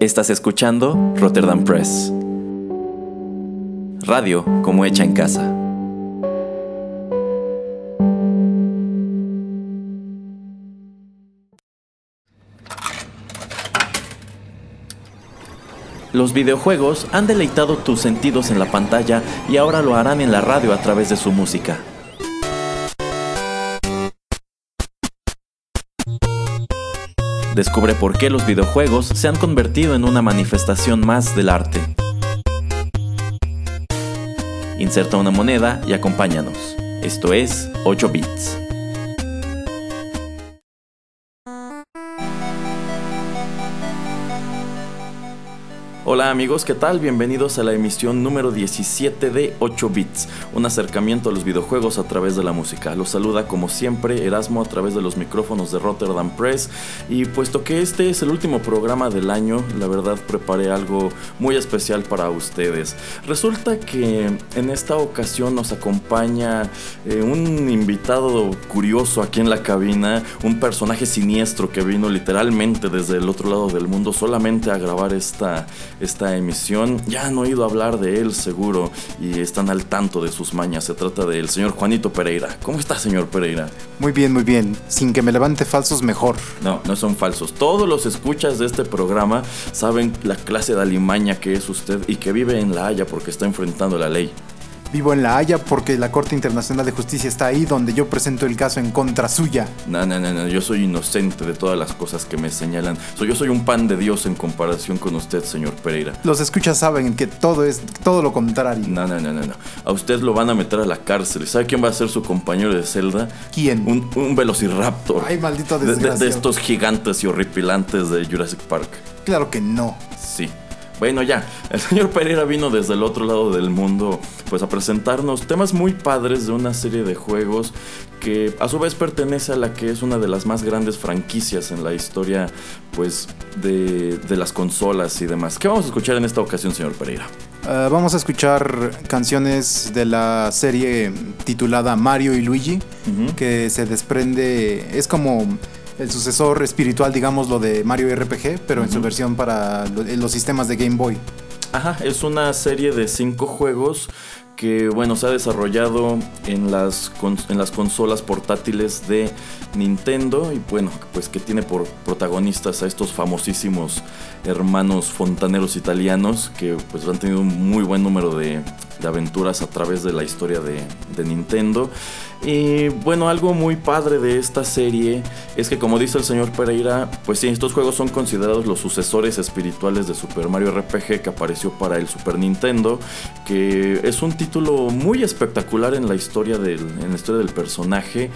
Estás escuchando Rotterdam Press. Radio como hecha en casa. Los videojuegos han deleitado tus sentidos en la pantalla y ahora lo harán en la radio a través de su música. Descubre por qué los videojuegos se han convertido en una manifestación más del arte. Inserta una moneda y acompáñanos. Esto es 8 bits. Hola amigos, ¿qué tal? Bienvenidos a la emisión número 17 de 8 bits, un acercamiento a los videojuegos a través de la música. Los saluda como siempre Erasmo a través de los micrófonos de Rotterdam Press y puesto que este es el último programa del año, la verdad preparé algo muy especial para ustedes. Resulta que en esta ocasión nos acompaña eh, un invitado curioso aquí en la cabina, un personaje siniestro que vino literalmente desde el otro lado del mundo solamente a grabar esta esta emisión. Ya han oído hablar de él seguro y están al tanto de sus mañas. Se trata del señor Juanito Pereira. ¿Cómo está, señor Pereira? Muy bien, muy bien. Sin que me levante falsos, mejor. No, no son falsos. Todos los escuchas de este programa saben la clase de alimaña que es usted y que vive en La Haya porque está enfrentando la ley. Vivo en La Haya porque la Corte Internacional de Justicia está ahí donde yo presento el caso en contra suya. No, no, no, no, yo soy inocente de todas las cosas que me señalan. yo soy un pan de Dios en comparación con usted, señor Pereira. Los escuchas saben que todo es todo lo contrario. No, no, no, no, no. A usted lo van a meter a la cárcel. ¿Sabe quién va a ser su compañero de celda? ¿Quién? Un, un velociraptor. Ay, maldito desgraciado. de estos gigantes y horripilantes de Jurassic Park. Claro que no. Sí. Bueno, ya, el señor Pereira vino desde el otro lado del mundo pues a presentarnos temas muy padres de una serie de juegos que a su vez pertenece a la que es una de las más grandes franquicias en la historia pues de, las consolas y demás. ¿Qué vamos a escuchar en esta ocasión, señor Pereira? Ah, vamos a escuchar canciones de la serie titulada Mario y Luigi, que se desprende, es como el sucesor espiritual, digamos, lo de Mario RPG, pero en su versión para los sistemas de Game Boy. Ajá, es una serie de cinco juegos que bueno, se ha desarrollado en las, en las consolas portátiles de Nintendo y bueno, pues que tiene por protagonistas a estos famosísimos hermanos fontaneros italianos que pues han tenido un muy buen número de, de aventuras a través de la historia de, Nintendo. Y bueno, algo muy padre de esta serie es que como dice el señor Pereira, pues sí, estos juegos son considerados los sucesores espirituales de Super Mario RPG que apareció para el Super Nintendo, que es un título muy espectacular en la historia del, en la historia del personaje.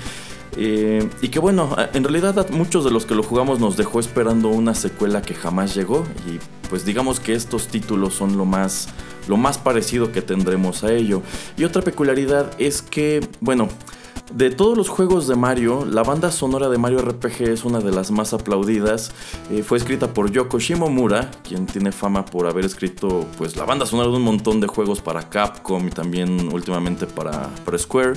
Eh, y que bueno, en realidad muchos de los que lo jugamos nos dejó esperando una secuela que jamás llegó. Y pues digamos que estos títulos son lo más, lo más parecido que tendremos a ello. Y otra peculiaridad es que, bueno, de todos los juegos de Mario, la banda sonora de Mario RPG es una de las más aplaudidas. Eh, fue escrita por Yoko Shimomura, quien tiene fama por haber escrito pues, la banda sonora de un montón de juegos para Capcom y también últimamente para, para Square.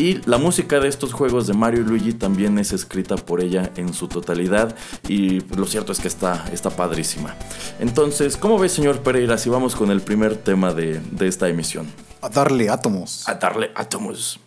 Y la música de estos juegos de Mario y Luigi también es escrita por ella en su totalidad. Y lo cierto es que está, está padrísima. Entonces, ¿cómo ves, señor Pereira, si vamos con el primer tema de, de esta emisión? A darle átomos. A darle átomos.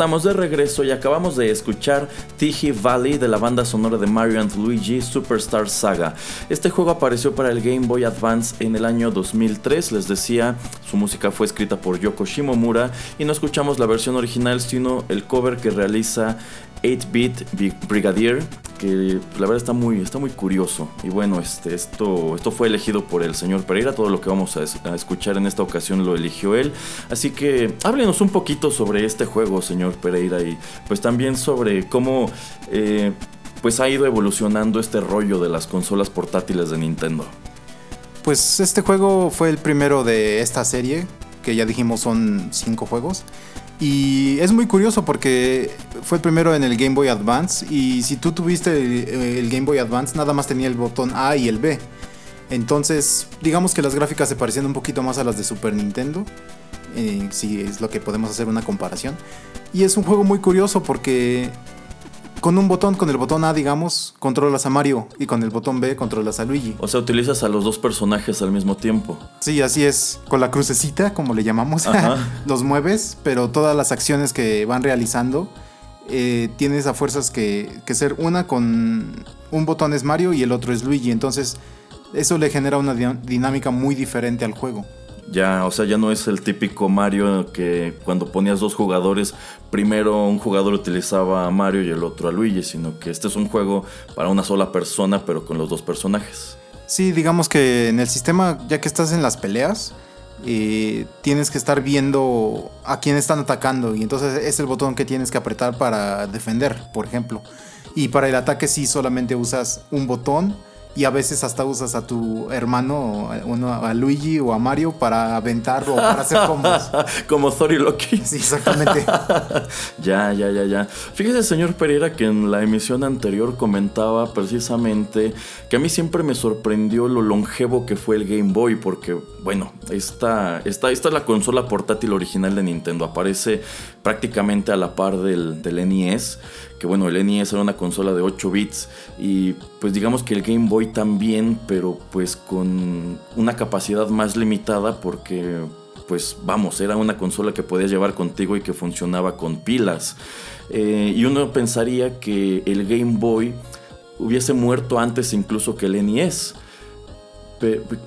Estamos de regreso y acabamos de escuchar Tiji Valley de la banda sonora de Mario and Luigi Superstar Saga. Este juego apareció para el Game Boy Advance en el año 2003, les decía, su música fue escrita por Yoko Shimomura y no escuchamos la versión original sino el cover que realiza 8-Bit Brigadier, que la verdad está muy, está muy curioso. Y bueno, este, esto, esto fue elegido por el señor Pereira, todo lo que vamos a, escuchar en esta ocasión lo eligió él. Así que háblenos un poquito sobre este juego, señor Pereira, y pues también sobre cómo eh, pues ha ido evolucionando este rollo de las consolas portátiles de Nintendo. Pues este juego fue el primero de esta serie, que ya dijimos son cinco juegos. Y es muy curioso porque fue primero en el Game Boy Advance y si tú tuviste el, Game Boy Advance nada más tenía el botón A y el B. Entonces, digamos que las gráficas se parecían un poquito más a las de Super Nintendo, eh, si es lo que podemos hacer una comparación. Y es un juego muy curioso porque con un botón, con el botón A, digamos, controlas a Mario y con el botón B controlas a Luigi. O sea, utilizas a los dos personajes al mismo tiempo. Sí, así es. Con la crucecita, como le llamamos, los mueves, pero todas las acciones que van realizando eh, tienes a fuerzas que, que ser una con un botón es Mario y el otro es Luigi. Entonces, eso le genera una dinámica muy diferente al juego. Ya, o sea, ya no es el típico Mario que cuando ponías dos jugadores, primero un jugador utilizaba a Mario y el otro a Luigi, sino que este es un juego para una sola persona, pero con los dos personajes. Sí, digamos que en el sistema, ya que estás en las peleas, eh, tienes que estar viendo a quién están atacando y entonces es el botón que tienes que apretar para defender, por ejemplo. Y para el ataque sí solamente usas un botón y a veces hasta usas a tu hermano, a Luigi o a Mario para aventar o para hacer combos. Como Thor y Loki. Sí, exactamente. ya, ya, ya, ya. Fíjese, señor Pereira, que en la emisión anterior comentaba precisamente que a mí siempre me sorprendió lo longevo que fue el Game Boy, porque, bueno, esta, esta, esta es la consola portátil original de Nintendo. Aparece prácticamente a la par del, del NES que bueno, el NES era una consola de 8 bits y pues digamos que el Game Boy también, pero pues con una capacidad más limitada porque pues vamos, era una consola que podías llevar contigo y que funcionaba con pilas. Eh, y uno pensaría que el Game Boy hubiese muerto antes incluso que el NES.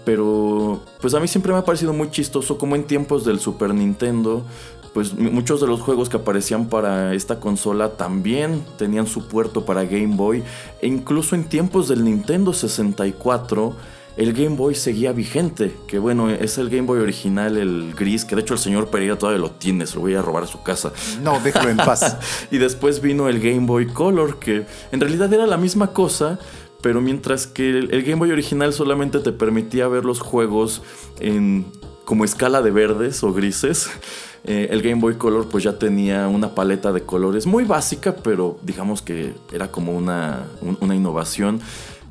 Pero pues a mí siempre me ha parecido muy chistoso como en tiempos del Super Nintendo pues muchos de los juegos que aparecían para esta consola también tenían su puerto para Game Boy e incluso en tiempos del Nintendo 64 el Game Boy seguía vigente, que bueno, es el Game Boy original, el gris, que de hecho el señor Pereira todavía lo tiene, se lo voy a robar a su casa. No, déjalo en paz. y después vino el Game Boy Color, que en realidad era la misma cosa, pero mientras que el Game Boy original solamente te permitía ver los juegos en como escala de verdes o grises, eh, el Game Boy Color pues ya tenía una paleta de colores muy básica, pero digamos que era como una, una innovación.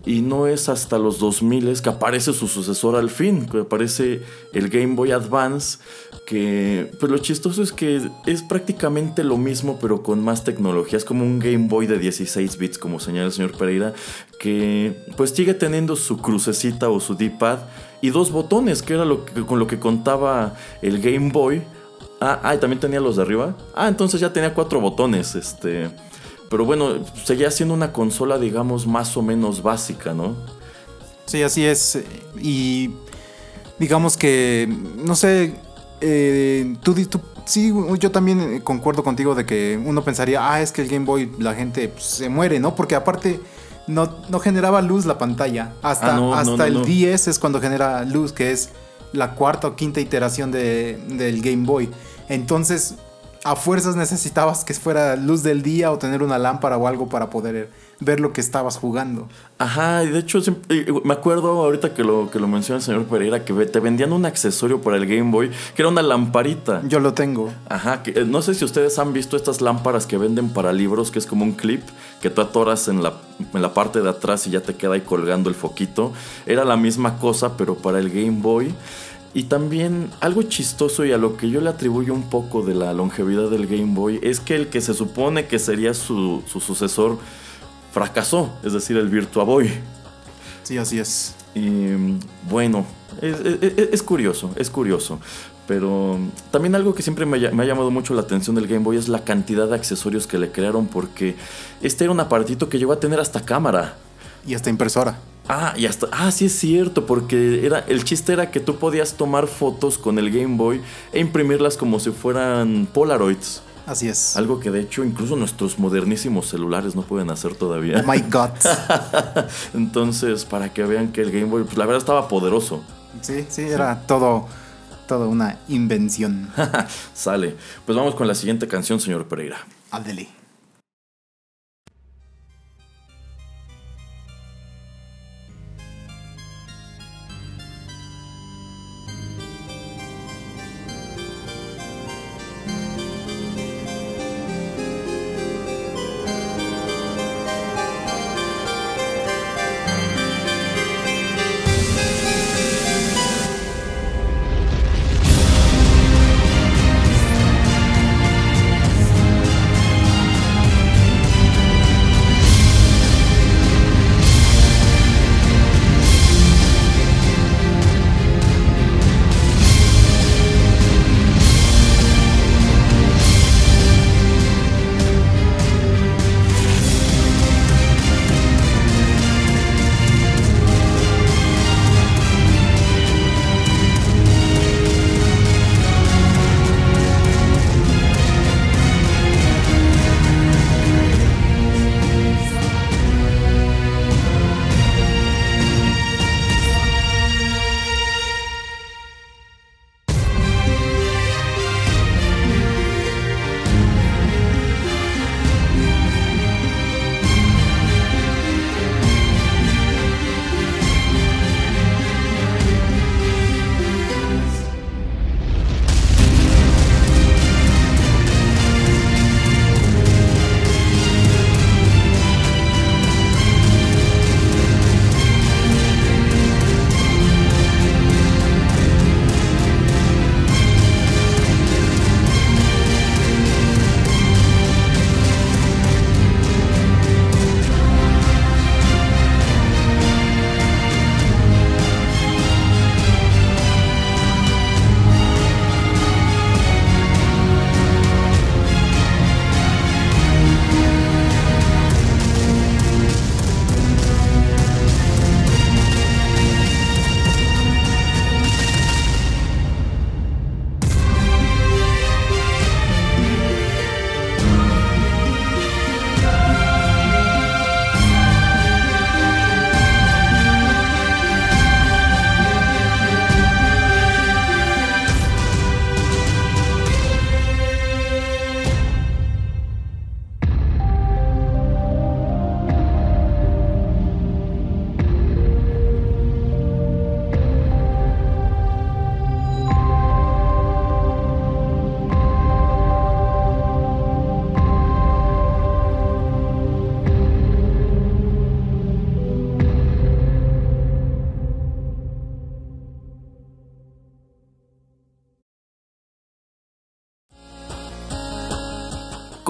Y no es hasta los 2000 que aparece su sucesor al fin, que aparece el Game Boy Advance, que pues lo chistoso es que es prácticamente lo mismo pero con más tecnología, es como un Game Boy de 16 bits, como señala el señor Pereira, que pues sigue teniendo su crucecita o su D-pad y dos botones, que era lo que, con lo que contaba el Game Boy Ah, ah, también tenía los de arriba. Ah, entonces ya tenía cuatro botones, este. Pero bueno, seguía siendo una consola, digamos, más o menos básica, ¿no? Sí, así es. Y digamos que, no sé, eh, tú, tú, sí, yo también concuerdo contigo de que uno pensaría, ah, es que el Game Boy la gente pues, se muere, ¿no? Porque aparte no, no generaba luz la pantalla. Hasta, ah, hasta el 10 es cuando genera luz, que es la cuarta o quinta iteración de, del Game Boy. Entonces, a fuerzas necesitabas que fuera luz del día o tener una lámpara o algo para poder ver lo que estabas jugando. Ajá, y de hecho me acuerdo ahorita que lo, que lo menciona el señor Pereira que te vendían un accesorio para el Game Boy que era una lamparita. Yo lo tengo. Ajá, que, eh, no sé si ustedes han visto estas lámparas que venden para libros, que es como un clip que tú atoras en la, en la parte de atrás y ya te queda ahí colgando el foquito. Era la misma cosa, pero para el Game Boy. Y también algo chistoso y a lo que yo le atribuyo un poco de la longevidad del Game Boy es que el que se supone que sería su, sucesor fracasó, es decir, el Virtua Boy. Sí, así es. Y bueno, es, curioso, es curioso. Pero también algo que siempre me ha, me ha, llamado mucho la atención del Game Boy es la cantidad de accesorios que le crearon porque este era un aparatito que llegó a tener hasta cámara. Y hasta impresora. Ah, y hasta. Ah, sí es cierto, porque era, el chiste era que tú podías tomar fotos con el Game Boy e imprimirlas como si fueran Polaroids. Así es. Algo que de hecho incluso nuestros modernísimos celulares no pueden hacer todavía. Oh my god. Entonces, para que vean que el Game Boy, pues la verdad estaba poderoso. Sí, sí, era todo, todo una invención. Sale. Pues vamos con la siguiente canción, señor Pereira. Adeli.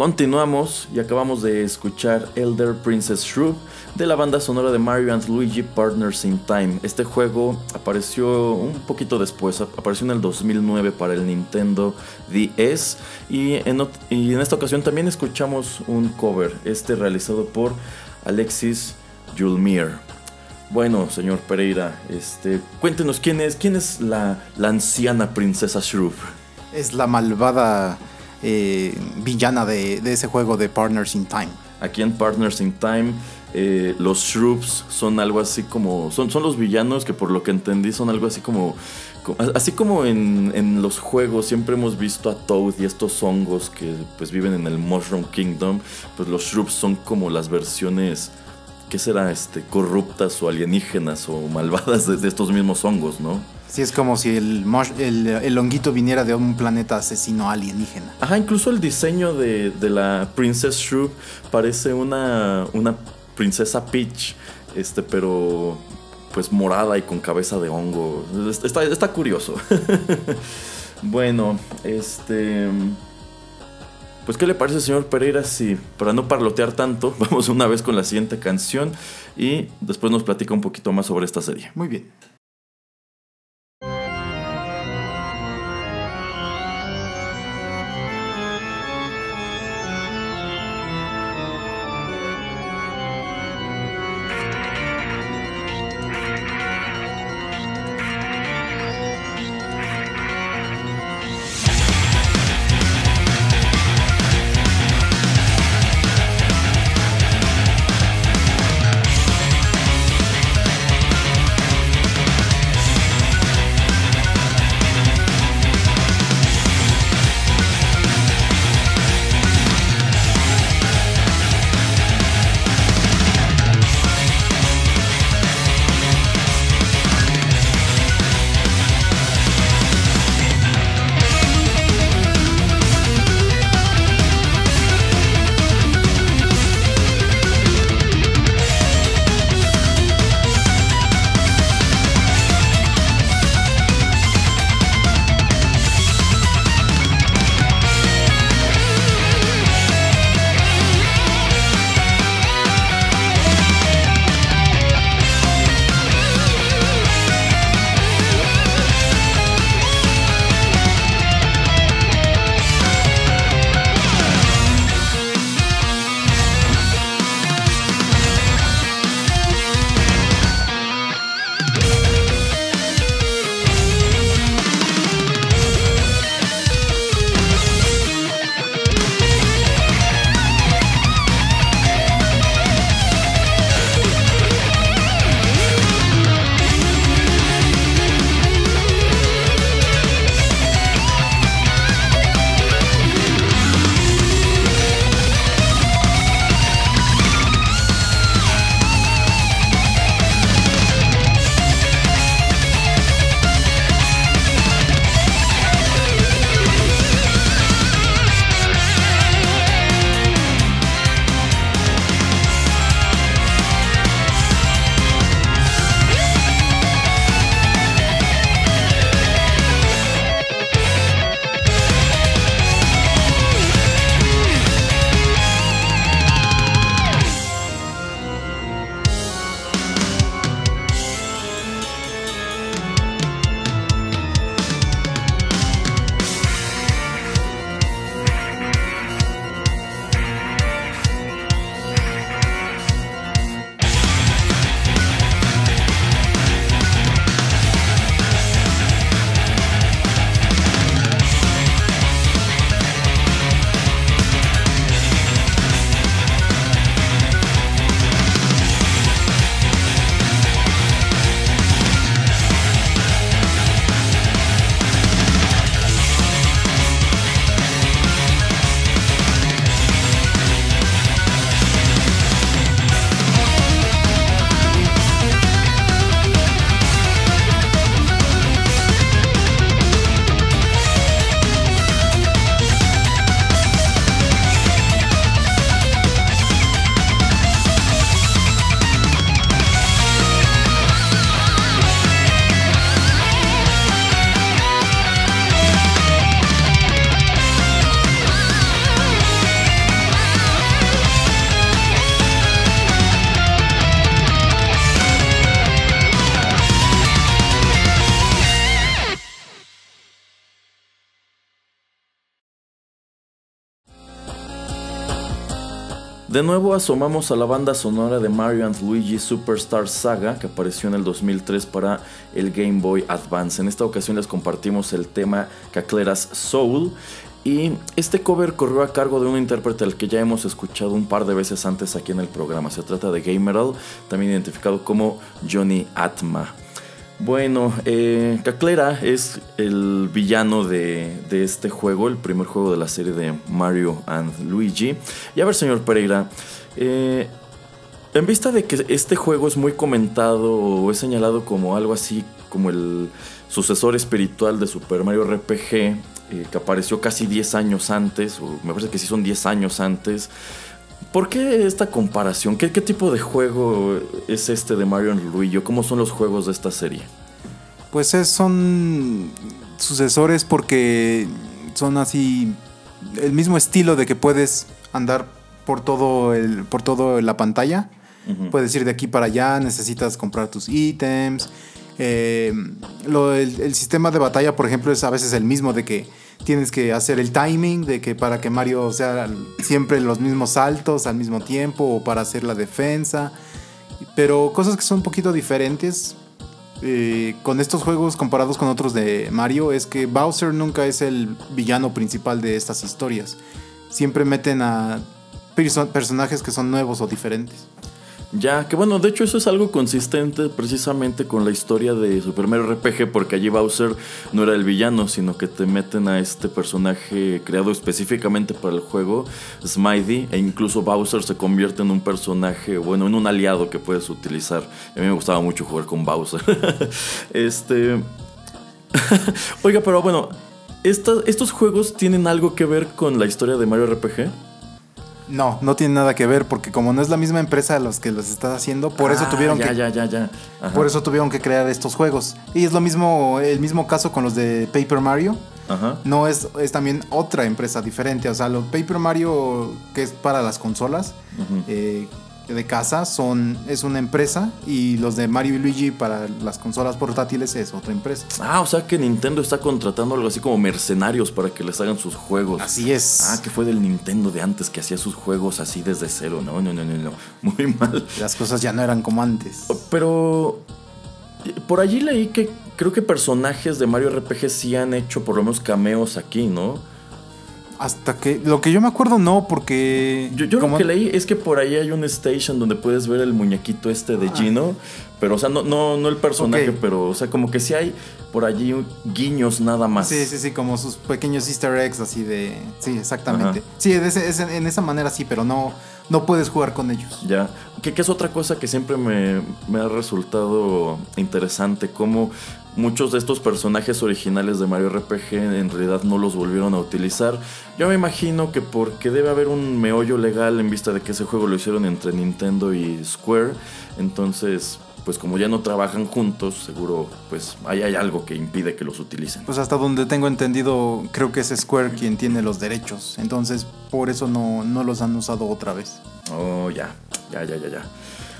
Continuamos y acabamos de escuchar Elder Princess Shrew de la banda sonora de Mario and Luigi Partners in Time. Este juego apareció un poquito después, apareció en el 2009 para el Nintendo DS y en, y en esta ocasión también escuchamos un cover, este realizado por Alexis Julmir. Bueno, señor Pereira, este, cuéntenos quién es, quién es la, la anciana princesa Shrew. Es la malvada eh, villana de, ese juego de Partners in Time. Aquí en Partners in Time, eh, los Shroops son algo así como. Son, los villanos que, por lo que entendí, son algo así como. Así como en, los juegos siempre hemos visto a Toad y estos hongos que pues viven en el Mushroom Kingdom, pues los Shroops son como las versiones, ¿qué será? Este, corruptas o alienígenas o malvadas de estos mismos hongos, ¿no? Sí, es como si el, el, honguito viniera de un planeta asesino alienígena. Ajá, incluso el diseño de, la Princess Shrew parece una, una princesa Peach, este, pero pues morada y con cabeza de hongo. Está, está curioso. bueno, este... Pues, ¿qué le parece, señor Pereira, si para no parlotear tanto, vamos una vez con la siguiente canción y después nos platica un poquito más sobre esta serie? Muy bien. De nuevo asomamos a la banda sonora de Mario and Luigi Superstar Saga que apareció en el 2003 para el Game Boy Advance. En esta ocasión les compartimos el tema Cacleras Soul y este cover corrió a cargo de un intérprete al que ya hemos escuchado un par de veces antes aquí en el programa. Se trata de Gameral, también identificado como Johnny Atma. Bueno, eh, Caclera es el villano de, este juego, el primer juego de la serie de Mario and Luigi. Y a ver, señor Pereira, eh, en vista de que este juego es muy comentado o es señalado como algo así como el sucesor espiritual de Super Mario RPG, eh, que apareció casi 10 años antes, o me parece que sí son 10 años antes, ¿Por qué esta comparación? ¿Qué, tipo de juego es este de Mario Luigi? ¿Cómo son los juegos de esta serie? Pues son sucesores porque son así el mismo estilo de que puedes andar por todo el, por todo la pantalla. Puedes ir de aquí para allá, necesitas comprar tus ítems. Eh, lo, el, sistema de batalla, por ejemplo, es a veces el mismo de que tienes que hacer el timing, de que para que Mario sea siempre los mismos saltos al mismo tiempo o para hacer la defensa. Pero cosas que son un poquito diferentes eh, con estos juegos comparados con otros de Mario es que Bowser nunca es el villano principal de estas historias. Siempre meten a personajes que son nuevos o diferentes. Ya, que bueno, de hecho eso es algo consistente precisamente con la historia de Super Mario RPG, porque allí Bowser no era el villano, sino que te meten a este personaje creado específicamente para el juego, Smitey, e incluso Bowser se convierte en un personaje, bueno, en un aliado que puedes utilizar. A mí me gustaba mucho jugar con Bowser. este... Oiga, pero bueno, ¿estos juegos tienen algo que ver con la historia de Mario RPG? No, no tiene nada que ver porque como no es la misma empresa a los que los estás haciendo, por eso ah, tuvieron que ya, ya, ya. Por eso tuvieron que crear estos juegos. Y es lo mismo el mismo caso con los de Paper Mario. Ajá. No es, es también otra empresa diferente, o sea, los Paper Mario que es para las consolas, de casa son, es una empresa y los de Mario y Luigi para las consolas portátiles es otra empresa. Ah, o sea que Nintendo está contratando algo así como mercenarios para que les hagan sus juegos. Así es. Ah, que fue del Nintendo de antes que hacía sus juegos así desde cero. No, no, no, no, no. Muy mal. Las cosas ya no eran como antes. Pero por allí leí que creo que personajes de Mario RPG sí han hecho por lo menos cameos aquí, ¿no? Hasta que. Lo que yo me acuerdo, no, porque. Yo, lo que leí es que por ahí hay un station donde puedes ver el muñequito este de ah. Gino. Pero, o sea, no, no, no el personaje, pero, o sea, como que sí hay por allí guiños nada más. Sí, sí, sí, como sus pequeños easter eggs así de. Sí, exactamente. Sí, en esa manera sí, pero no no puedes jugar con ellos. Ya, que, es otra cosa que siempre me, me, ha resultado interesante, como muchos de estos personajes originales de Mario RPG en realidad no los volvieron a utilizar. Yo me imagino que porque debe haber un meollo legal en vista de que ese juego lo hicieron entre Nintendo y Square, entonces pues como ya no trabajan juntos, seguro pues ahí hay algo que impide que los utilicen. Pues hasta donde tengo entendido, creo que es Square quien tiene los derechos, entonces por eso no, no los han usado otra vez. Oh, ya, ya, ya, ya, ya.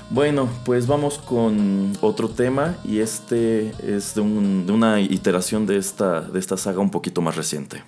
Bueno, pues vamos con otro tema y este es de, un, de una iteración de esta, de esta saga un poquito más reciente.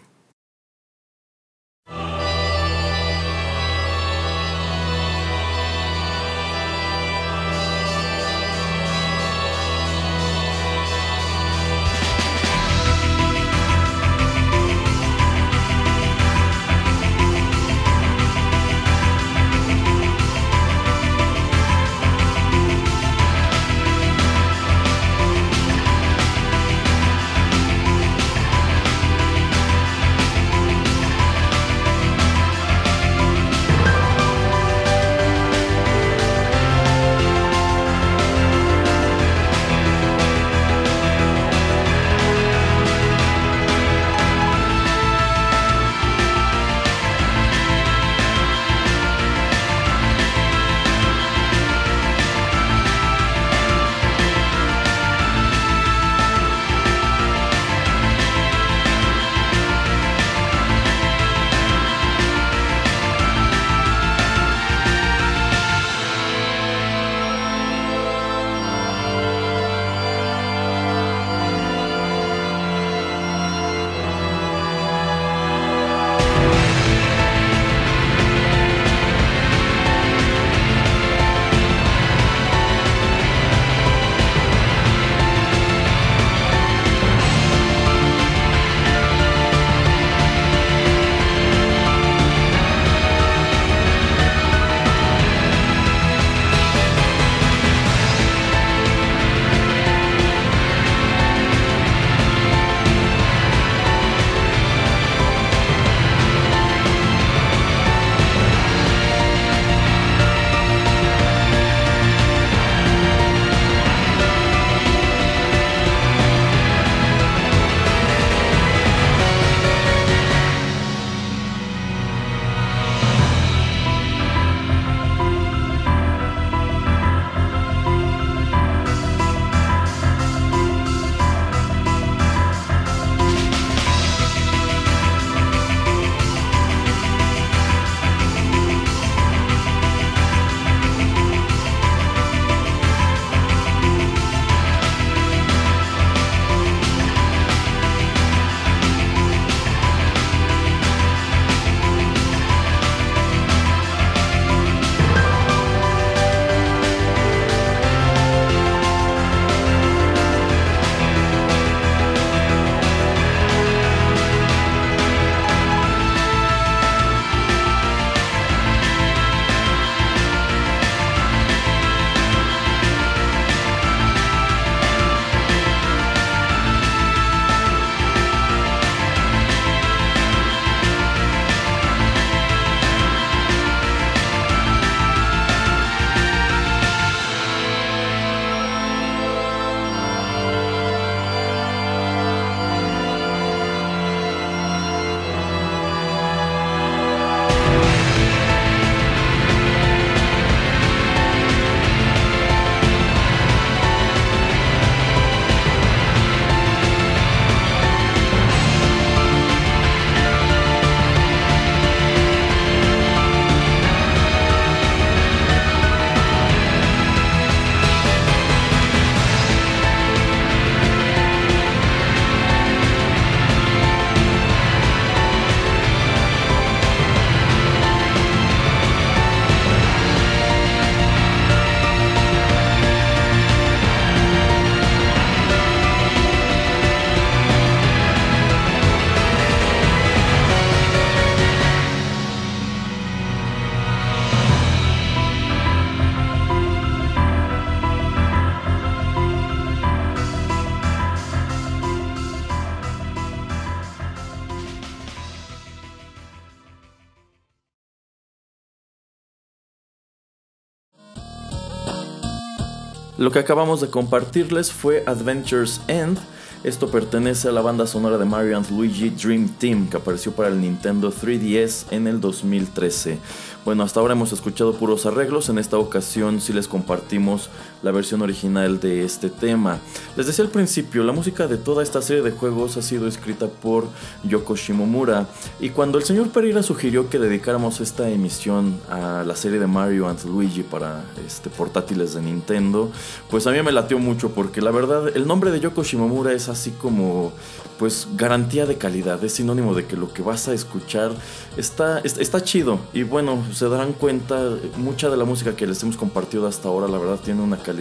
Lo que acabamos de compartirles fue Adventures End. Esto pertenece a la banda sonora de Mario Luigi Dream Team que apareció para el Nintendo 3DS en el 2013. Bueno, hasta ahora hemos escuchado puros arreglos, en esta ocasión sí les compartimos la versión original de este tema. Les decía al principio, la música de toda esta serie de juegos ha sido escrita por Yoko Shimomura y cuando el señor Pereira sugirió que dedicáramos esta emisión a la serie de Mario and Luigi para este, portátiles de Nintendo, pues a mí me latió mucho porque la verdad el nombre de Yoko Shimomura es así como pues garantía de calidad, es sinónimo de que lo que vas a escuchar está, está, chido. Y bueno, se darán cuenta, mucha de la música que les hemos compartido hasta ahora, la verdad, tiene una calidad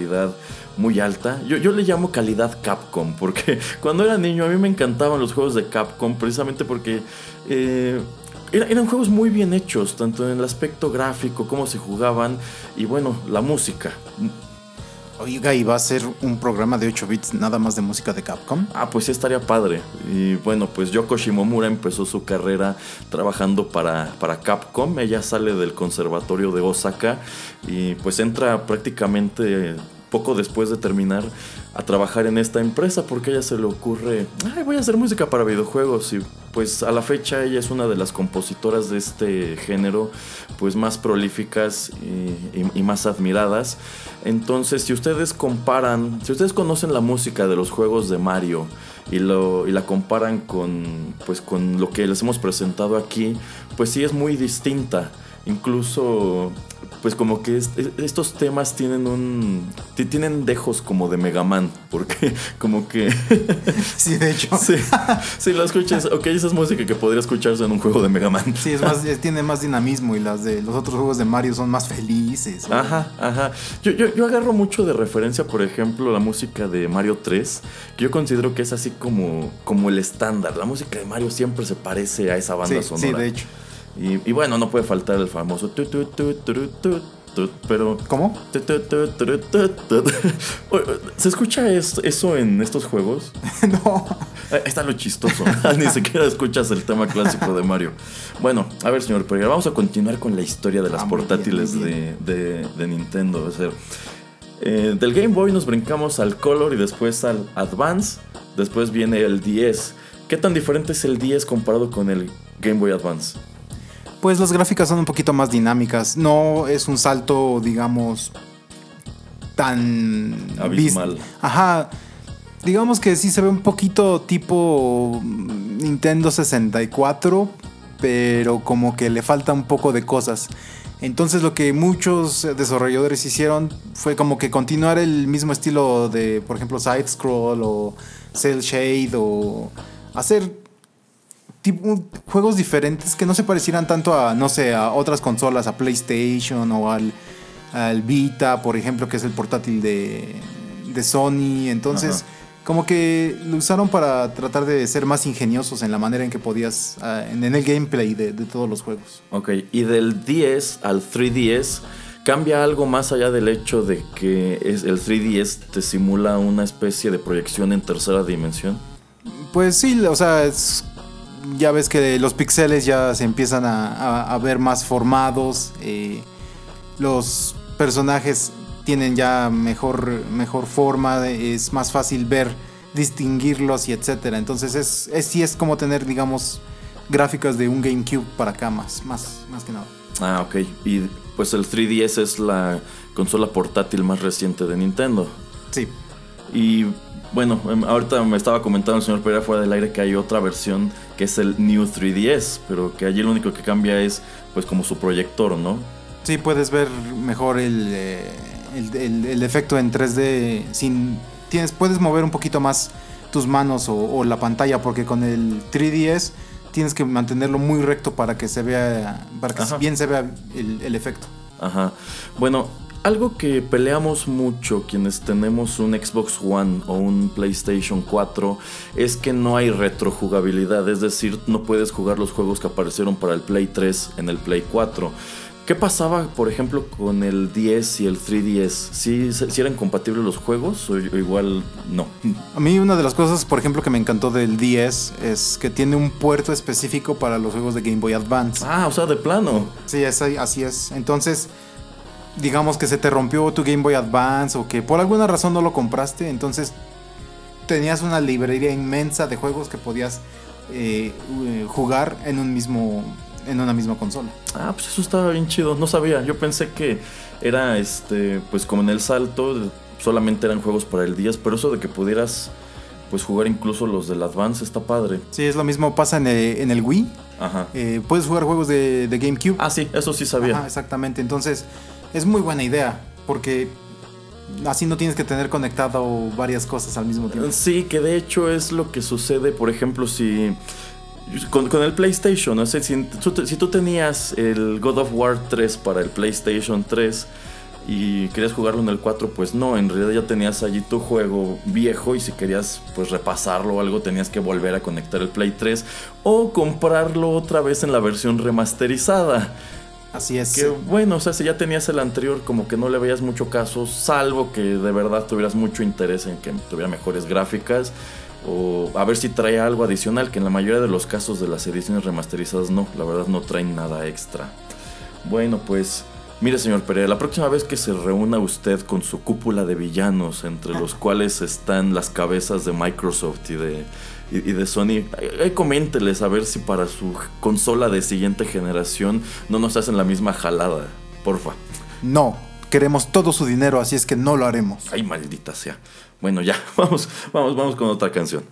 muy alta. Yo, yo le llamo calidad Capcom, porque cuando era niño a mí me encantaban los juegos de Capcom, precisamente porque... Eh, eran juegos muy bien hechos, tanto en el aspecto gráfico, cómo se jugaban y bueno, la música. Oiga, ¿y va a ser un programa de 8 bits nada más de música de Capcom? Ah, pues sí estaría padre. Y bueno, pues Yoko Shimomura empezó su carrera trabajando para, para Capcom. Ella sale del conservatorio de Osaka y pues entra prácticamente poco después de terminar a trabajar en esta empresa porque a ella se le ocurre, Ay, voy a hacer música para videojuegos y pues a la fecha ella es una de las compositoras de este género pues más prolíficas y, más admiradas. Entonces si ustedes comparan, si ustedes conocen la música de los juegos de Mario y, lo, y la comparan con, pues, con lo que les hemos presentado aquí, pues sí es muy distinta. Incluso pues como que estos temas tienen un tienen dejos como de Mega Man porque como que sí de hecho. Sí, sí lo escuchas. Ok esa es música que podría escucharse en un juego de Mega Man. Sí es más tiene más dinamismo y las de los otros juegos de Mario son más felices ajá ajá. Yo, yo, yo agarro mucho de referencia por ejemplo la música de Mario 3 que yo considero que es así como como el estándar. La música de Mario siempre se parece a esa banda sonora sí de hecho y, bueno, no puede faltar el famoso pero ¿Cómo? ¿Se escucha eso en estos juegos? no. Está lo chistoso. Ni siquiera escuchas el tema clásico de Mario. Bueno, a ver, señor Pereira, vamos a continuar con la historia de las ah, portátiles De, de, Nintendo. Eh, del Game Boy nos brincamos al Color y después al Advance. Después viene el 10. ¿Qué tan diferente es el 10 comparado con el Game Boy Advance? Pues las gráficas son un poquito más dinámicas. No es un salto, digamos, tan... Abismal. Ajá. Digamos que sí se ve un poquito tipo Nintendo 64, pero como que le falta un poco de cosas. Entonces lo que muchos desarrolladores hicieron fue como que continuar el mismo estilo de, por ejemplo, Side Scroll o Cell Shade o hacer juegos diferentes que no se parecieran tanto a, no sé, a otras consolas, a PlayStation o al, al Vita, por ejemplo, que es el portátil de, de Sony. Entonces, como que lo usaron para tratar de ser más ingeniosos en la manera en que podías, ah, en, el gameplay de, de, todos los juegos. Ok, y del 10 al 3DS. ¿Cambia algo más allá del hecho de que es, el 3DS te simula una especie de proyección en tercera dimensión? Pues sí, o sea, es ya ves que los pixeles ya se empiezan a, ver más formados. Eh, los personajes tienen ya mejor, mejor forma, es más fácil ver, distinguirlos y etcétera. Entonces es, es, sí es como tener, digamos, gráficas de un GameCube para acá más, más, más que nada. Ah, ok. Y pues el 3DS es la consola portátil más reciente de Nintendo. Sí. Y bueno, em, ahorita me estaba comentando el señor Pereira fuera del aire que hay otra versión que es el New 3DS, pero que allí lo único que cambia es pues como su proyector, ¿no? Sí, puedes ver mejor el, eh, el, efecto en 3D sin... Tienes, puedes mover un poquito más tus manos o, la pantalla porque con el 3DS tienes que mantenerlo muy recto para que se vea, para que bien se vea el, el efecto. Ajá. Bueno, algo que peleamos mucho quienes tenemos un Xbox One o un PlayStation 4 es que no hay retrojugabilidad, es decir, no puedes jugar los juegos que aparecieron para el Play 3 en el Play 4. ¿Qué pasaba, por ejemplo, con el 10 y el 3DS? ¿Sí, ¿Sí, eran compatibles los juegos o igual no? A mí una de las cosas, por ejemplo, que me encantó del 10 es que tiene un puerto específico para los juegos de Game Boy Advance. Ah, o sea, de plano. Sí, así es. Entonces, digamos que se te rompió tu Game Boy Advance o que por alguna razón no lo compraste, entonces tenías una librería inmensa de juegos que podías eh, eh, jugar en un mismo en una misma consola. Ah, pues eso estaba bien chido, no sabía. Yo pensé que era este, pues como en el salto, solamente eran juegos para el 10, pero eso de que pudieras pues jugar incluso los del Advance está padre. Sí, es lo mismo pasa en el, en el Wii. Ajá. Eh, puedes jugar juegos de, de GameCube. Ah, sí, eso sí sabía. Ajá, exactamente. Entonces, es muy buena idea. Porque así no tienes que tener conectado varias cosas al mismo tiempo. Sí, que de hecho es lo que sucede, por ejemplo, si. Con, el PlayStation, si, tú- si tú tenías el God of War 3 para el PlayStation 3 y querías jugarlo en el 4, pues no, en realidad ya tenías allí tu juego viejo y si querías pues repasarlo o algo tenías que volver a conectar el Play 3 o comprarlo otra vez en la versión remasterizada. Así es. Que bueno, o sea, si ya tenías el anterior, como que no le veías mucho caso, salvo que de verdad tuvieras mucho interés en que tuviera mejores gráficas. O a ver si trae algo adicional, que en la mayoría de los casos de las ediciones remasterizadas no, la verdad no traen nada extra. Bueno, pues mire señor Pereira, la próxima vez que se reúna usted con su cúpula de villanos, entre los cuales están las cabezas de Microsoft y de, y, y de Sony, ahí- ahí coménteles a ver si para su consola de siguiente generación no nos hacen la misma jalada, porfa. No, queremos todo su dinero, así es que no lo haremos. Ay, maldita sea. Bueno, ya, vamos, vamos, vamos con otra canción.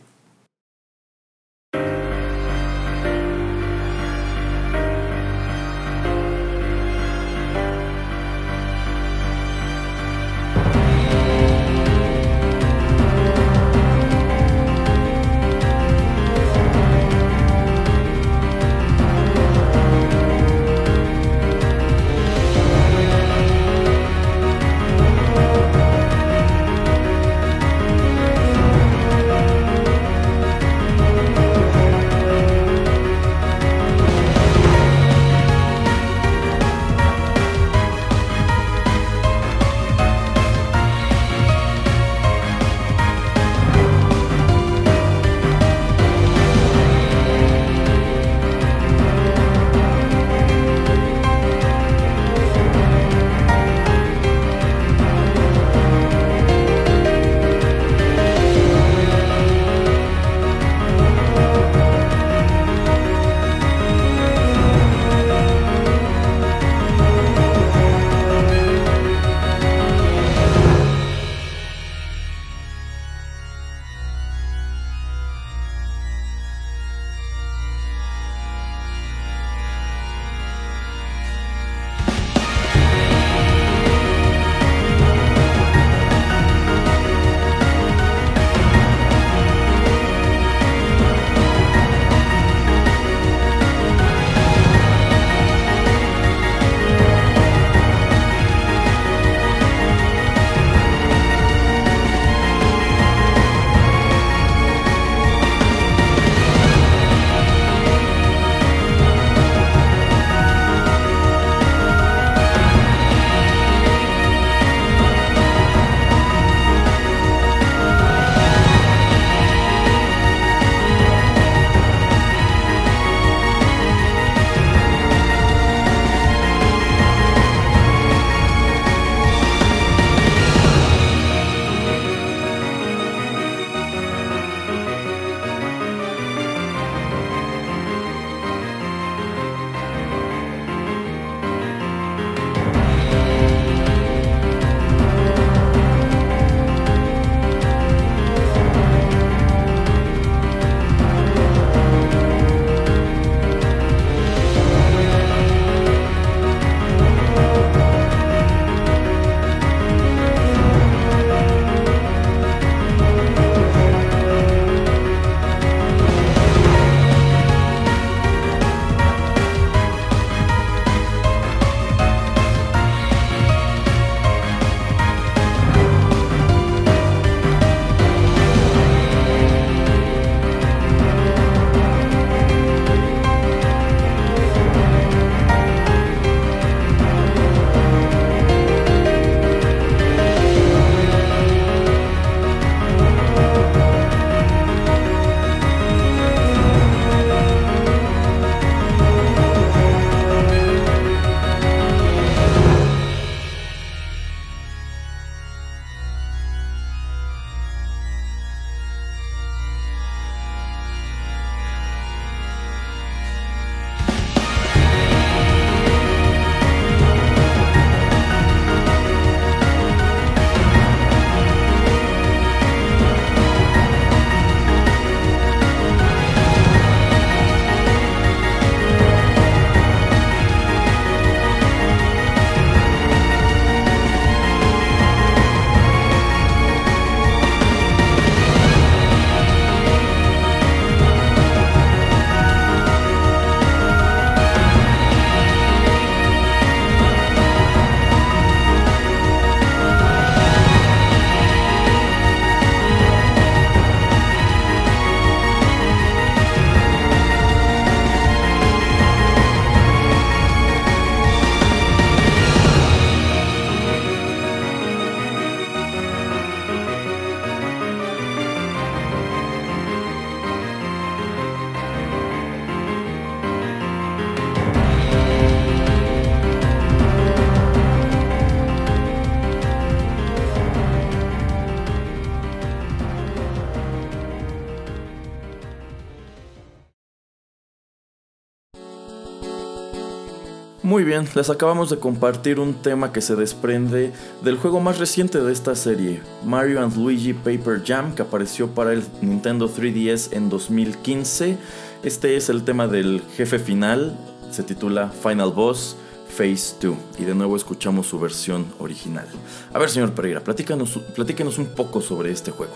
Muy bien, les acabamos de compartir un tema que se desprende del juego más reciente de esta serie, Mario and Luigi Paper Jam, que apareció para el Nintendo 3DS en 2015. Este es el tema del jefe final, se titula Final Boss Phase 2 y de nuevo escuchamos su versión original. A ver, señor Pereira, platícanos, platícanos un poco sobre este juego.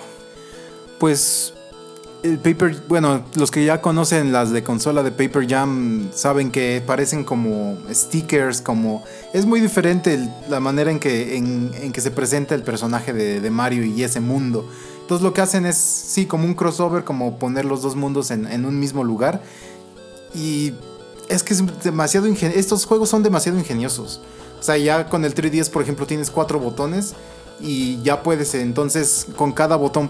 Pues bueno, los que ya conocen las de consola de Paper Jam saben que parecen como stickers, como es muy diferente la manera en que, en, que se presenta el personaje de, Mario y ese mundo. Entonces lo que hacen es, sí, como un crossover, como poner los dos mundos en, un mismo lugar. Y es que es demasiado estos juegos son demasiado ingeniosos. O sea, ya con el 3DS, por ejemplo, tienes cuatro botones y ya puedes entonces con cada botón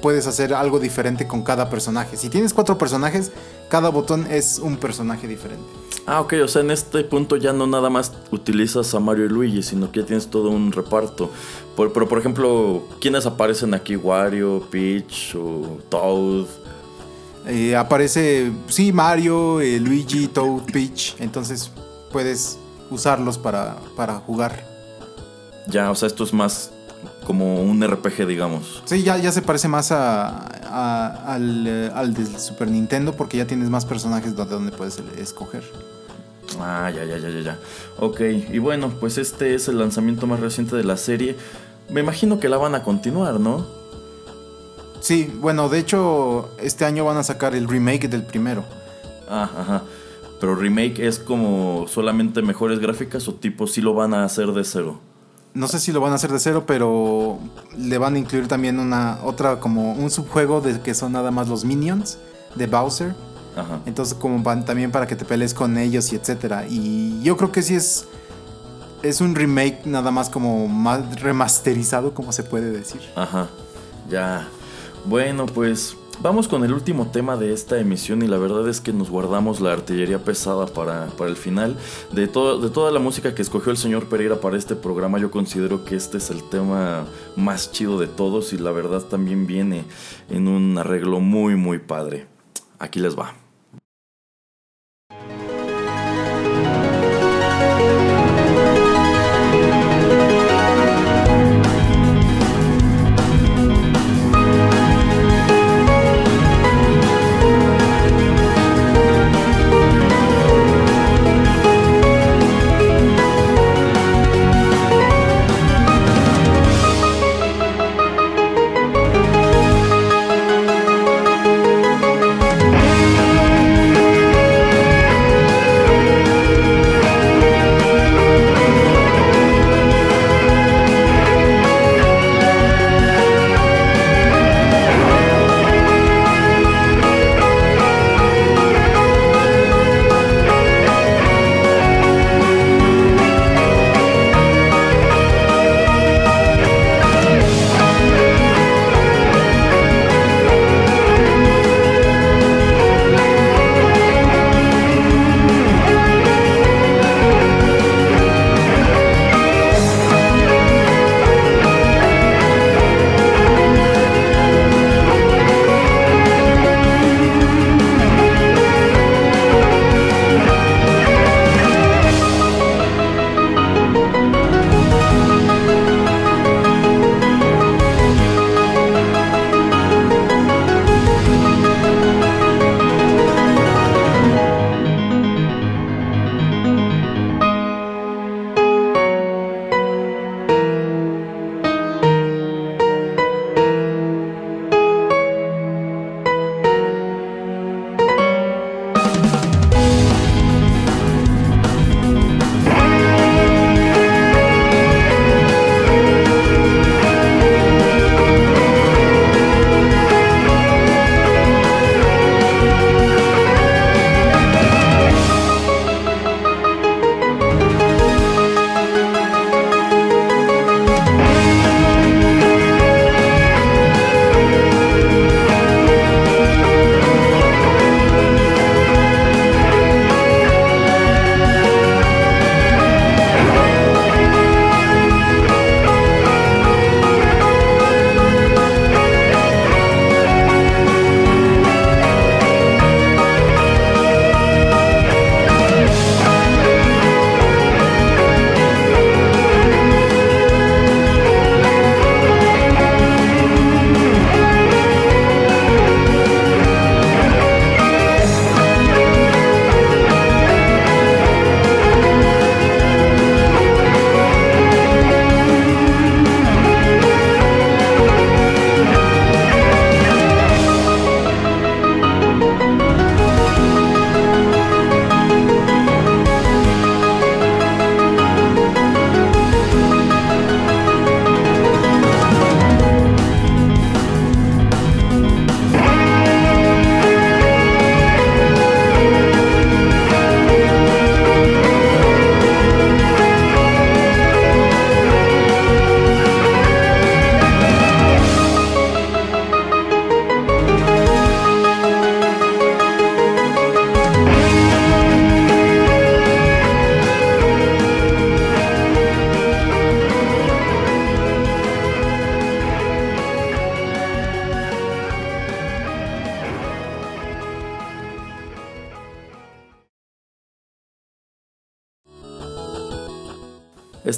puedes hacer algo diferente con cada personaje. Si tienes cuatro personajes, cada botón es un personaje diferente. Ah, ok, o sea, en este punto ya no nada más utilizas a Mario y Luigi, sino que ya tienes todo un reparto. pero, por ejemplo, ¿quiénes aparecen aquí? Wario, Peach o Toad. Eh, aparece, sí, Mario, eh, Luigi, Toad, Peach. Entonces puedes usarlos para, para jugar. Ya, o sea, esto es más como un RPG, digamos. Sí, ya, ya se parece más a, al, eh, al del Super Nintendo porque ya tienes más personajes donde, donde puedes escoger. Ah, ya, ya, ya, ya, ya. Ok, y bueno, pues este es el lanzamiento más reciente de la serie. Me imagino que la van a continuar, ¿no? Sí, bueno, de hecho, este año van a sacar el remake del primero. Ah, ajá. Pero remake es como solamente mejores gráficas o tipo si lo van a hacer de cero. No sé si lo van a hacer de cero, pero le van a incluir también una otra como un subjuego de que son nada más los minions de Bowser. Ajá. Entonces como van también para que te pelees con ellos y etcétera. Y yo creo que sí es es un remake nada más como más remasterizado, como se puede decir. Ajá. Ya. Bueno, pues Vamos con el último tema de esta emisión y la verdad es que nos guardamos la artillería pesada para, el final. De, de toda la música que escogió el señor Pereira para este programa, yo considero que este es el tema más chido de todos y la verdad también viene en un arreglo muy muy padre. Aquí les va.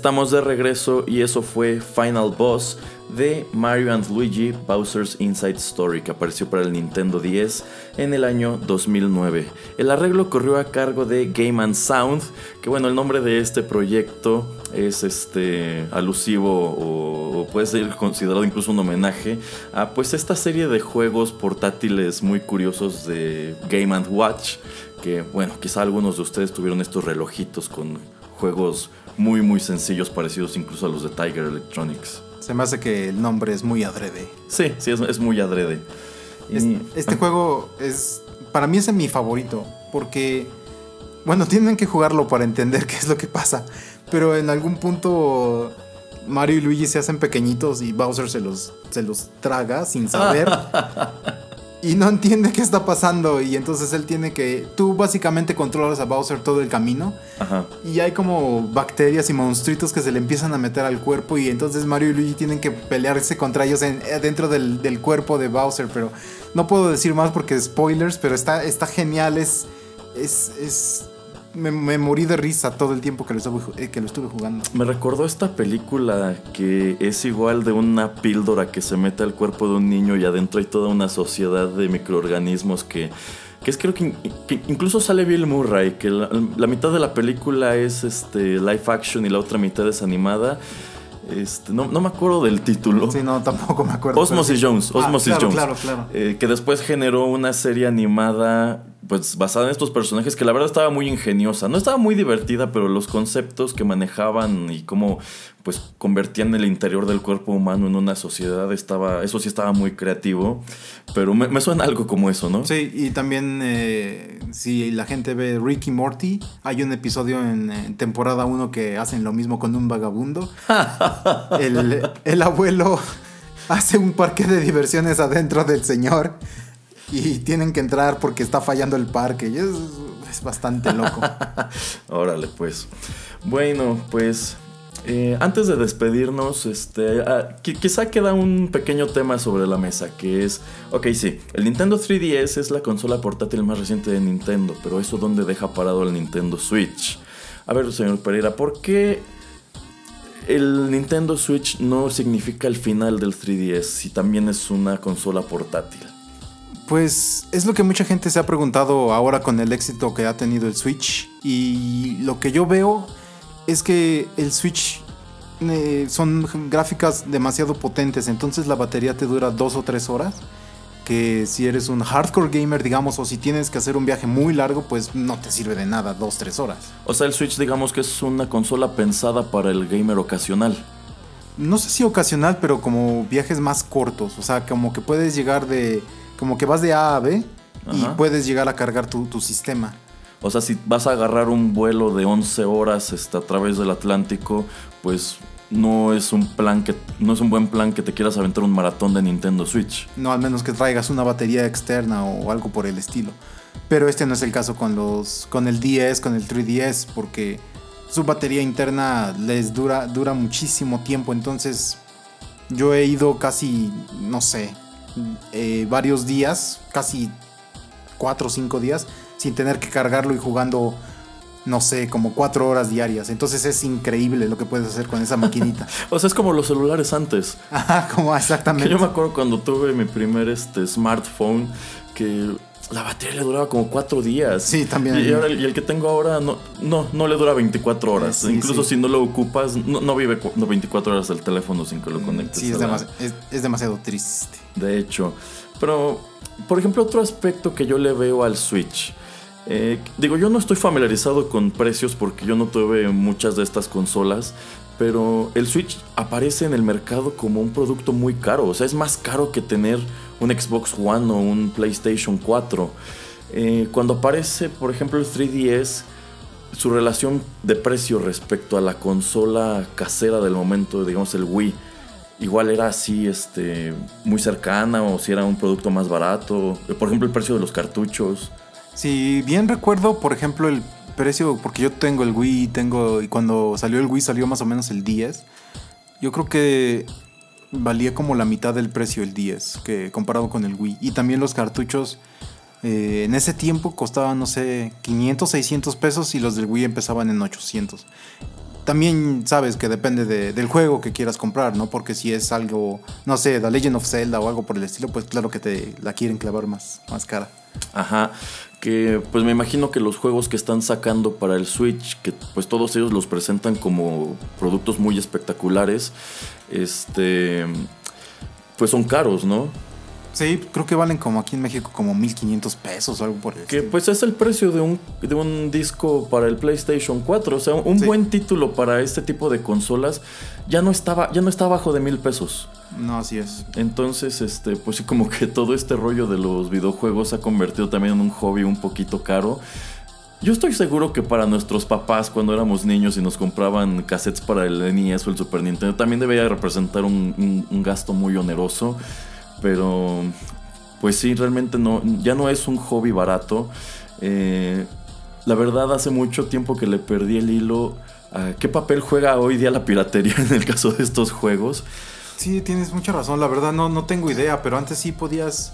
Estamos de regreso y eso fue Final Boss de Mario and Luigi Bowser's Inside Story que apareció para el Nintendo 10 en el año 2009. El arreglo corrió a cargo de Game and Sound, que bueno, el nombre de este proyecto es este alusivo o, puede ser considerado incluso un homenaje a pues esta serie de juegos portátiles muy curiosos de Game and Watch, que bueno, quizá algunos de ustedes tuvieron estos relojitos con juegos muy muy sencillos parecidos incluso a los de Tiger Electronics. Se me hace que el nombre es muy adrede. Sí, sí, es, muy adrede. Este, juego es. Para mí es mi favorito. Porque. Bueno, tienen que jugarlo para entender qué es lo que pasa. Pero en algún punto. Mario y Luigi se hacen pequeñitos y Bowser se los, se los traga sin saber. y no entiende qué está pasando y entonces él tiene que tú básicamente controlas a Bowser todo el camino Ajá. y hay como bacterias y monstruitos que se le empiezan a meter al cuerpo y entonces Mario y Luigi tienen que pelearse contra ellos en, dentro del, del, cuerpo de Bowser pero no puedo decir más porque spoilers pero está, está genial es, es, es me, morí de risa todo el tiempo que lo, estuve, eh, que lo estuve jugando. Me recordó esta película que es igual de una píldora que se mete al cuerpo de un niño y adentro hay toda una sociedad de microorganismos que que es creo que, incluso sale Bill Murray, que la, mitad de la película es este live action y la otra mitad es animada. Este, no, me acuerdo del título. Sí, no, tampoco me acuerdo. Osmosis Jones, Osmosis ah, Jones. Claro, claro. Eh, que después generó una serie animada pues basada en estos personajes que la verdad estaba muy ingeniosa. No estaba muy divertida, pero los conceptos que manejaban y cómo pues convertían el interior del cuerpo humano en una sociedad estaba, eso sí estaba muy creativo, pero me, suena algo como eso, ¿no? Sí, y también eh, si la gente ve Ricky Morty, hay un episodio en, temporada 1 que hacen lo mismo con un vagabundo. el, el abuelo hace un parque de diversiones adentro del señor y tienen que entrar porque está fallando el parque. Y es, bastante loco. Órale, pues. Bueno, pues eh, antes de despedirnos, este, ah, quizá queda un pequeño tema sobre la mesa, que es, ok, sí, el Nintendo 3DS es la consola portátil más reciente de Nintendo, pero eso dónde deja parado el Nintendo Switch. A ver, señor Pereira, ¿por qué el Nintendo Switch no significa el final del 3DS si también es una consola portátil? Pues es lo que mucha gente se ha preguntado ahora con el éxito que ha tenido el Switch. Y lo que yo veo es que el Switch eh, son gráficas demasiado potentes, entonces la batería te dura dos o tres horas. Que si eres un hardcore gamer, digamos, o si tienes que hacer un viaje muy largo, pues no te sirve de nada dos, tres horas. O sea, el Switch, digamos que es una consola pensada para el gamer ocasional. No sé si ocasional, pero como viajes más cortos. O sea, como que puedes llegar de como que vas de A a B y puedes llegar a cargar tu, sistema. O sea, si vas a agarrar un vuelo de 11 horas este, a través del Atlántico, pues no es un plan que no es un buen plan que te quieras aventar un maratón de Nintendo Switch. No, al menos que traigas una batería externa o algo por el estilo. Pero este no es el caso con los con el 10, con el 3DS porque su batería interna les dura dura muchísimo tiempo, entonces yo he ido casi no sé, eh, varios días, casi cuatro o cinco días, sin tener que cargarlo y jugando, no sé, como cuatro horas diarias. Entonces es increíble lo que puedes hacer con esa maquinita. o sea, es como los celulares antes. Ajá, como exactamente. yo me acuerdo cuando tuve mi primer este, smartphone que la batería le duraba como cuatro días. Sí, también. Y, el que tengo ahora no, no, no le dura 24 horas. Incluso si no lo ocupas, no, vive 24 horas el teléfono sin que lo conectes. Sí, es, demasiado triste. De hecho. Pero, por ejemplo, otro aspecto que yo le veo al Switch. Eh, digo, yo no estoy familiarizado con precios porque yo no tuve muchas de estas consolas, pero el Switch aparece en el mercado como un producto muy caro. O sea, es más caro que tener un Xbox One o un PlayStation 4. Eh, cuando aparece, por ejemplo, el 3DS, su relación de precio respecto a la consola casera del momento, digamos el Wii, igual era así, este, muy cercana o si era un producto más barato. Por ejemplo, el precio de los cartuchos. Si bien recuerdo, por ejemplo, el precio, porque yo tengo el Wii, tengo, y cuando salió el Wii salió más o menos el 10. Yo creo que valía como la mitad del precio el 10, que comparado con el Wii. Y también los cartuchos eh, en ese tiempo costaban, no sé, 500, 600 pesos y los del Wii empezaban en 800. también sabes que depende del juego que quieras comprar, ¿no? Porque si es algo, no sé, The Legend of Zelda o algo por el estilo, pues claro que te la quieren clavar más, más cara. Ajá, que pues me imagino que los juegos que están sacando para el Switch, que pues todos ellos los presentan como productos muy espectaculares, este, pues son caros, ¿no? Sí, creo que valen como aquí en México como 1500 pesos o algo por el Que pues es el precio de un, de un disco para el PlayStation 4. O sea, un buen título para este tipo de consolas ya no estaba, ya no está bajo de mil pesos. No, así es. Entonces, este, pues sí, como que todo este rollo de los videojuegos se ha convertido también en un hobby un poquito caro. Yo estoy seguro que para nuestros papás cuando éramos niños y nos compraban cassettes para el NES o el Super Nintendo también debería representar un, un gasto muy oneroso. Pero, pues sí, realmente no, ya no es un hobby barato. Eh, la verdad, hace mucho tiempo que le perdí el hilo. a ¿Qué papel juega hoy día la piratería en el caso de estos juegos? Sí, tienes mucha razón. La verdad, no, no tengo idea, pero antes sí podías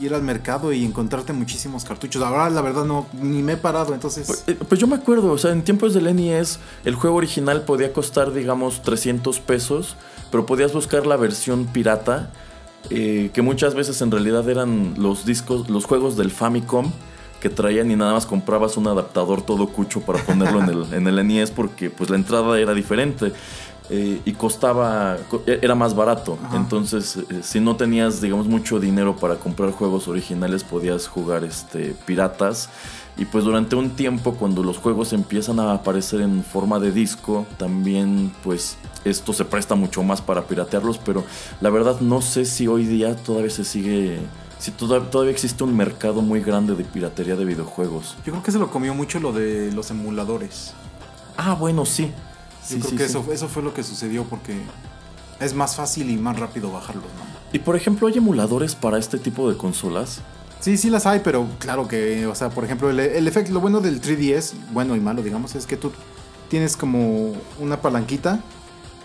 ir al mercado y encontrarte muchísimos cartuchos. Ahora la verdad no ni me he parado, entonces... Pues, eh, pues, yo me acuerdo, o sea, en tiempos del NES el juego original podía costar digamos 300 pesos, pero podías buscar la versión pirata eh, que muchas veces en realidad eran los discos, los juegos del Famicom que traían y nada más comprabas un adaptador todo cucho para ponerlo en el, en el NES porque pues la entrada era diferente. Eh, y costaba, e, era más barato. Entonces, eh, si no tenías, digamos, mucho dinero para comprar juegos originales, podías jugar este, piratas. Y pues durante un tiempo, cuando los juegos empiezan a aparecer en forma de disco, también pues esto se presta mucho más para piratearlos. Pero la verdad no sé si hoy día todavía se sigue si todavía existe un mercado muy grande de piratería de videojuegos. Yo creo que se lo comió mucho lo de los emuladores. Ah, bueno, sí. Yo creo que Eso, eso fue lo que sucedió porque es más fácil y más rápido bajarlos, ¿no? Y por ejemplo, ¿hay emuladores para este tipo de consolas? Sí, sí las hay, pero claro que, o sea, por ejemplo, el, efecto, lo bueno del 3DS, bueno y malo, digamos, es que tú tienes como una palanquita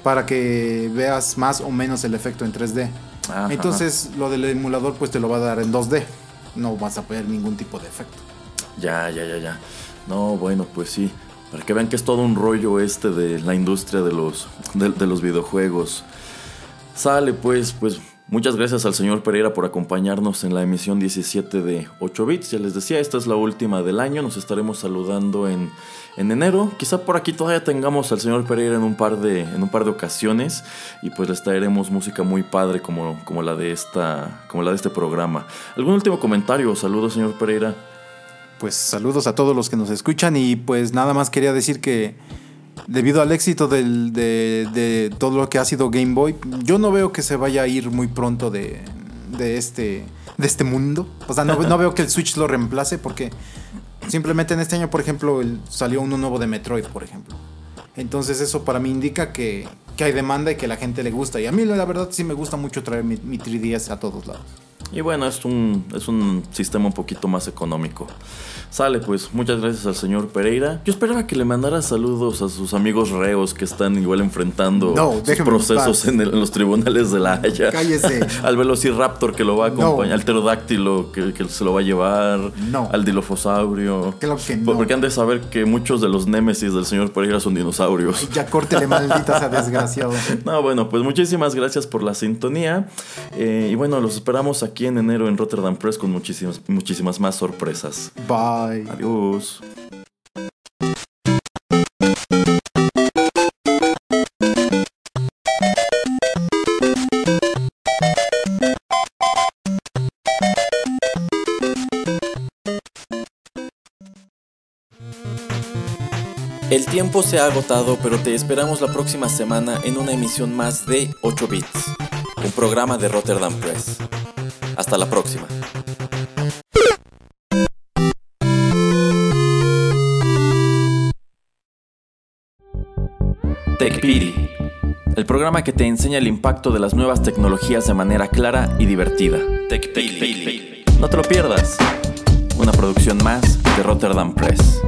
para que veas más o menos el efecto en 3D. Entonces, lo del emulador, pues te lo va a dar en 2D. No vas a ver ningún tipo de efecto. Ya, ya, ya, ya. No, bueno, pues sí. Para que vean que es todo un rollo este de la industria de los, de, los videojuegos. Sale pues, pues muchas gracias al señor Pereira por acompañarnos en la emisión 17 de 8 bits. Ya les decía, esta es la última del año. Nos estaremos saludando en, en enero. Quizá por aquí todavía tengamos al señor Pereira en un par de, en un par de ocasiones. Y pues les traeremos música muy padre como, como, la de esta, como la de este programa. ¿Algún último comentario? Saludos, señor Pereira pues saludos a todos los que nos escuchan y pues nada más quería decir que debido al éxito de, todo lo que ha sido Game Boy, yo no veo que se vaya a ir muy pronto de, este, de este mundo. O sea, no, veo que el Switch lo reemplace porque simplemente en este año, por ejemplo, salió uno nuevo de Metroid, por ejemplo. Entonces eso para mí indica que, hay demanda y que la gente le gusta. Y a mí la verdad sí me gusta mucho traer mi, mi 3DS a todos lados. Y bueno, es un, es un sistema un poquito más económico. Sale, pues, muchas gracias al señor Pereira. Yo esperaba que le mandara saludos a sus amigos reos que están igual enfrentando sus procesos en, los tribunales de la Haya. Cállese. al Velociraptor que lo va a acompañar, al pterodáctilo que, que, se lo va a llevar, no. al dilofosaurio. Claro que no. Porque han de saber que muchos de los némesis del señor Pereira son dinosaurios. ya córtele, maldita sea desgraciado. no, bueno, pues muchísimas gracias por la sintonía. Eh, y bueno, los esperamos aquí en enero en Rotterdam Press con muchísimas, muchísimas más sorpresas. Bye. Adiós. El tiempo se ha agotado, pero te esperamos la próxima semana en una emisión más de 8 bits, un programa de Rotterdam Press. Hasta la próxima. TechPiri, el programa que te enseña el impacto de las nuevas tecnologías de manera clara y divertida. TechPili. No te lo pierdas. Una producción más de Rotterdam Press.